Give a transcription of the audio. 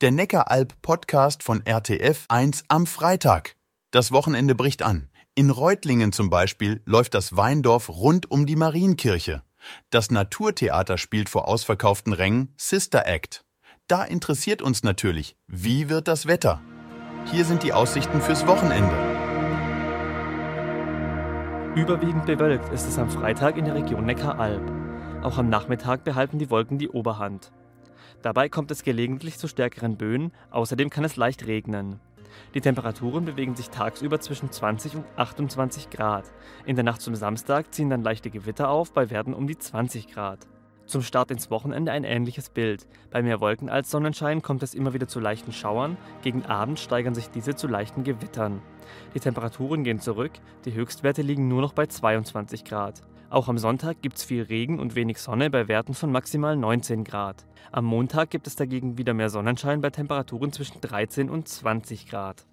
Der Neckaralb-Podcast von RTF 1 am Freitag. Das Wochenende bricht an. In Reutlingen zum Beispiel läuft das Weindorf rund um die Marienkirche. Das Naturtheater spielt vor ausverkauften Rängen Sister Act. Da interessiert uns natürlich, wie wird das Wetter? Hier sind die Aussichten fürs Wochenende. Überwiegend bewölkt ist es am Freitag in der Region Neckaralb. Auch am Nachmittag behalten die Wolken die Oberhand. Dabei kommt es gelegentlich zu stärkeren Böen, außerdem kann es leicht regnen. Die Temperaturen bewegen sich tagsüber zwischen 20 und 28 Grad. In der Nacht zum Samstag ziehen dann leichte Gewitter auf bei Werten um die 20 Grad. Zum Start ins Wochenende ein ähnliches Bild. Bei mehr Wolken als Sonnenschein kommt es immer wieder zu leichten Schauern, gegen Abend steigern sich diese zu leichten Gewittern. Die Temperaturen gehen zurück, die Höchstwerte liegen nur noch bei 22 Grad. Auch am Sonntag gibt es viel Regen und wenig Sonne bei Werten von maximal 19 Grad. Am Montag gibt es dagegen wieder mehr Sonnenschein bei Temperaturen zwischen 13 und 20 Grad.